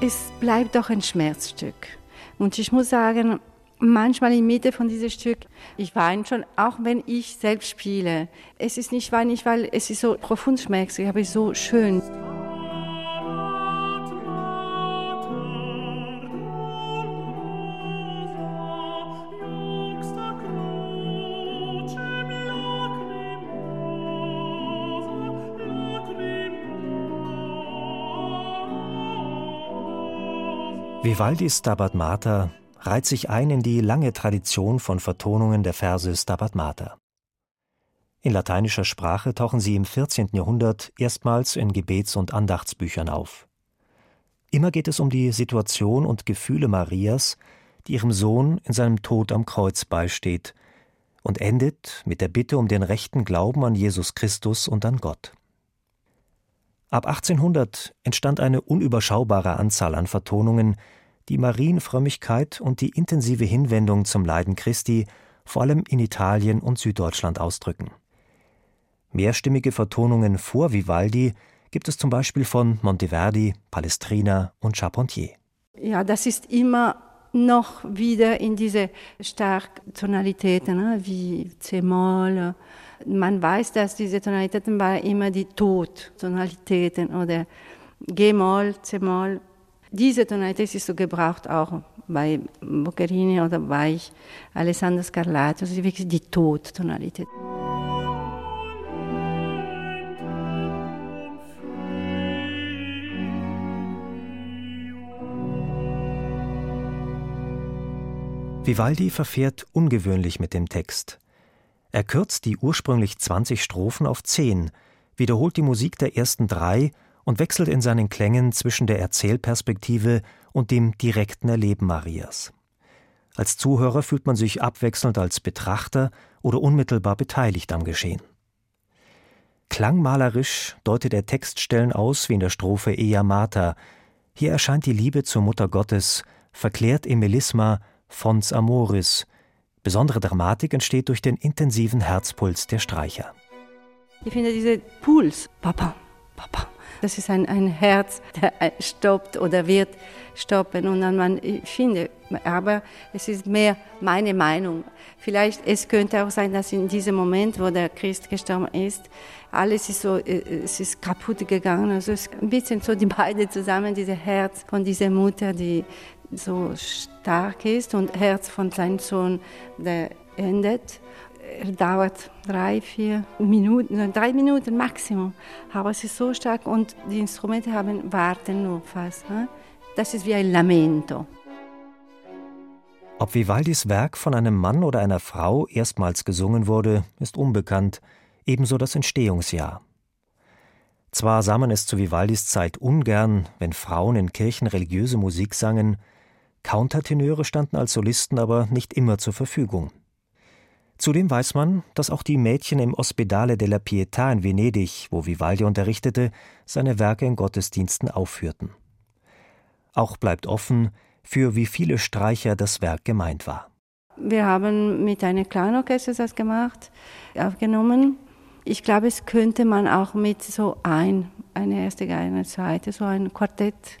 Es bleibt doch ein Schmerzstück. Und ich muss sagen, manchmal in Mitte von diesem Stück, ich weine schon, auch wenn ich selbst spiele. Es ist nicht weinig, weil es ist so profund schmerzlich, aber so schön. Vivaldis Stabat Mater reiht sich ein in die lange Tradition von Vertonungen der Verse Stabat Mater. In lateinischer Sprache tauchen sie im 14. Jahrhundert erstmals in Gebets- und Andachtsbüchern auf. Immer geht es um die Situation und Gefühle Marias, die ihrem Sohn in seinem Tod am Kreuz beisteht, und endet mit der Bitte um den rechten Glauben an Jesus Christus und an Gott. Ab 1800 entstand eine unüberschaubare Anzahl an Vertonungen, die Marienfrömmigkeit und die intensive Hinwendung zum Leiden Christi vor allem in Italien und Süddeutschland ausdrücken. Mehrstimmige Vertonungen vor Vivaldi gibt es zum Beispiel von Monteverdi, Palestrina und Charpentier. Ja, das ist immer noch wieder in diese starken Tonalitäten, ne, wie C-Moll. Man weiß, dass diese Tonalitäten waren immer die Tod-Tonalitäten oder G-Moll, C-Moll. Diese Tonalität ist so gebraucht auch bei Boccherini oder bei Alessandro Scarlato, also wirklich die Tod-Tonalität. Vivaldi verfährt ungewöhnlich mit dem Text. Er kürzt die ursprünglich 20 Strophen auf 10, wiederholt die Musik der ersten drei und wechselt in seinen Klängen zwischen der Erzählperspektive und dem direkten Erleben Marias. Als Zuhörer fühlt man sich abwechselnd als Betrachter oder unmittelbar beteiligt am Geschehen. Klangmalerisch deutet er Textstellen aus wie in der Strophe Ea Mater. Hier erscheint die Liebe zur Mutter Gottes, verklärt im Melisma Fons Amoris. Besondere Dramatik entsteht durch den intensiven Herzpuls der Streicher. Ich finde diese Puls, Papa, Papa, das ist ein, ein Herz, der stoppt oder wird stoppen. Und dann man, ich finde, aber es ist mehr meine Meinung. Vielleicht, es könnte auch sein, dass in diesem Moment, wo der Christ gestorben ist, alles ist so, äh, es ist kaputt gegangen. Also es ist ein bisschen so die beiden zusammen, dieses Herz von dieser Mutter, die so stark ist und Herz von seinem Sohn, der endet. Er dauert drei, vier Minuten, drei Minuten Maximum. Aber es ist so stark und die Instrumente haben warten nur fast. Ne? Das ist wie ein Lamento. Ob Vivaldis Werk von einem Mann oder einer Frau erstmals gesungen wurde, ist unbekannt, ebenso das Entstehungsjahr. Zwar sah man es zu Vivaldis Zeit ungern, wenn Frauen in Kirchen religiöse Musik sangen, Countertenöre standen als Solisten aber nicht immer zur Verfügung. Zudem weiß man, dass auch die Mädchen im Ospedale della Pietà in Venedig, wo Vivaldi unterrichtete, seine Werke in Gottesdiensten aufführten. Auch bleibt offen, für wie viele Streicher das Werk gemeint war. Wir haben mit einem Kleinorchester das gemacht, aufgenommen. Ich glaube, es könnte man auch mit so ein, eine erste eine zweite, so ein Quartett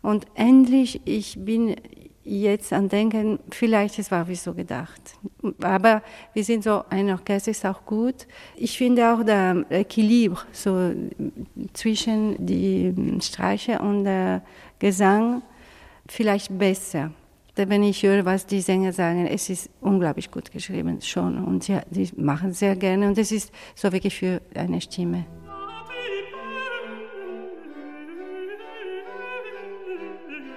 und endlich, ich bin jetzt an Denken, vielleicht es war wie so gedacht. Aber wir sind so, ein Orchester ist auch gut. Ich finde auch der Equilibre so zwischen die Streicher und der Gesang vielleicht besser. Wenn ich höre, was die Sänger sagen, es ist unglaublich gut geschrieben schon und die machen sehr gerne und es ist so wirklich für eine Stimme.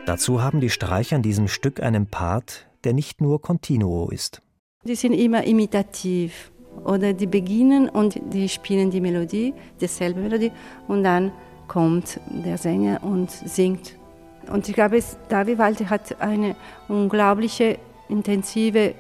Dazu haben die Streicher in diesem Stück einen Part, der nicht nur continuo ist. Die sind immer imitativ. Oder die beginnen und die spielen die Melodie, dieselbe Melodie, und dann kommt der Sänger und singt Und ich glaube, da Vivaldi hat eine unglaubliche, intensive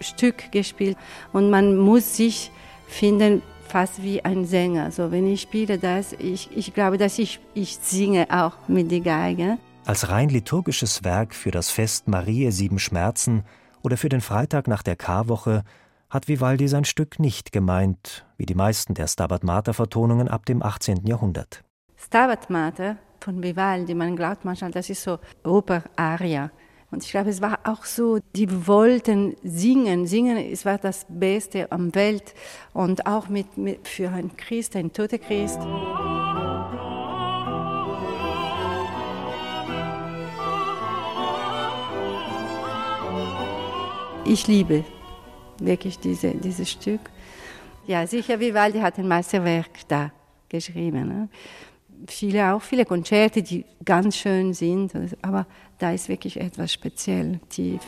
Stück gespielt und man muss sich finden, fast wie ein Sänger. Also wenn ich spiele das, ich, ich glaube, dass ich, ich singe auch mit der Geige. Als rein liturgisches Werk für das Fest Mariä Sieben Schmerzen oder für den Freitag nach der Karwoche hat Vivaldi sein Stück nicht gemeint, wie die meisten der Stabat Mater Vertonungen ab dem 18. Jahrhundert. Stabat Mater von Vivaldi, man glaubt manchmal, das ist so Oper-Aria. Und ich glaube, es war auch so, die wollten singen. Singen es war das Beste am Welt. Und auch mit, mit für einen Christ, einen toten Christ. Ich liebe wirklich diese, dieses Stück. Ja, sicher, Vivaldi hat ein Meisterwerk da geschrieben. Ne? Viele, auch viele Konzerte, die ganz schön sind, aber da ist wirklich etwas speziell tief.